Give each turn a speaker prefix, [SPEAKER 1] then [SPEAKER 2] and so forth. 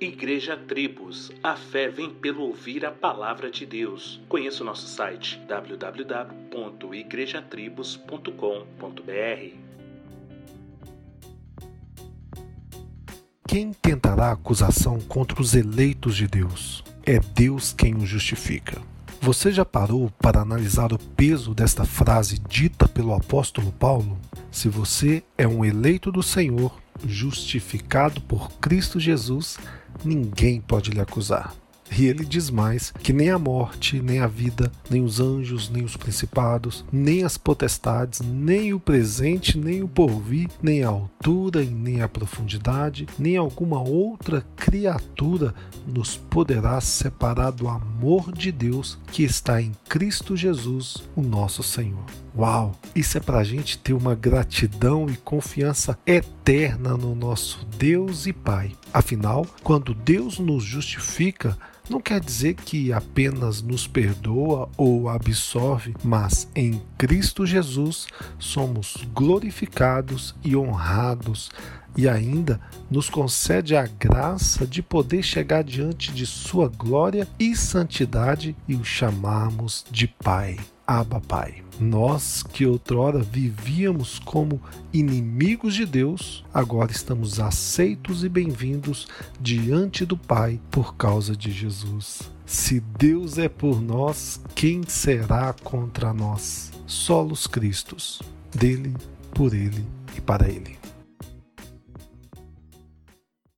[SPEAKER 1] Igreja Tribos, a fé vem pelo ouvir a palavra de Deus. Conheça o nosso site www.igrejatribos.com.br.
[SPEAKER 2] Quem tentará acusação contra os eleitos de Deus? É Deus quem os justifica. Você já parou para analisar o peso desta frase dita pelo apóstolo Paulo? Se você é um eleito do Senhor, justificado por Cristo Jesus, ninguém pode lhe acusar. E ele diz mais que nem a morte, nem a vida, nem os anjos, nem os principados, nem as potestades, nem o presente, nem o porvir, nem a altura e nem a profundidade, nem alguma outra criatura nos poderá separar do amor de Deus que está em Cristo Jesus, o nosso Senhor. Uau! Isso é para a gente ter uma gratidão e confiança eterna no nosso Deus e Pai. Afinal, quando Deus nos justifica, não quer dizer que apenas nos perdoa ou absolve, mas em Cristo Jesus somos glorificados e honrados e ainda nos concede a graça de poder chegar diante de Sua glória e santidade e o chamarmos de Pai. Abba Pai. Nós que outrora vivíamos como inimigos de Deus, agora estamos aceitos e bem-vindos diante do Pai por causa de Jesus. Se Deus é por nós, quem será contra nós? Solos Cristos, dele, por ele e para ele.